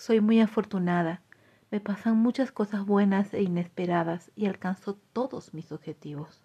Soy muy afortunada. Me pasan muchas cosas buenas e inesperadas y alcanzo todos mis objetivos.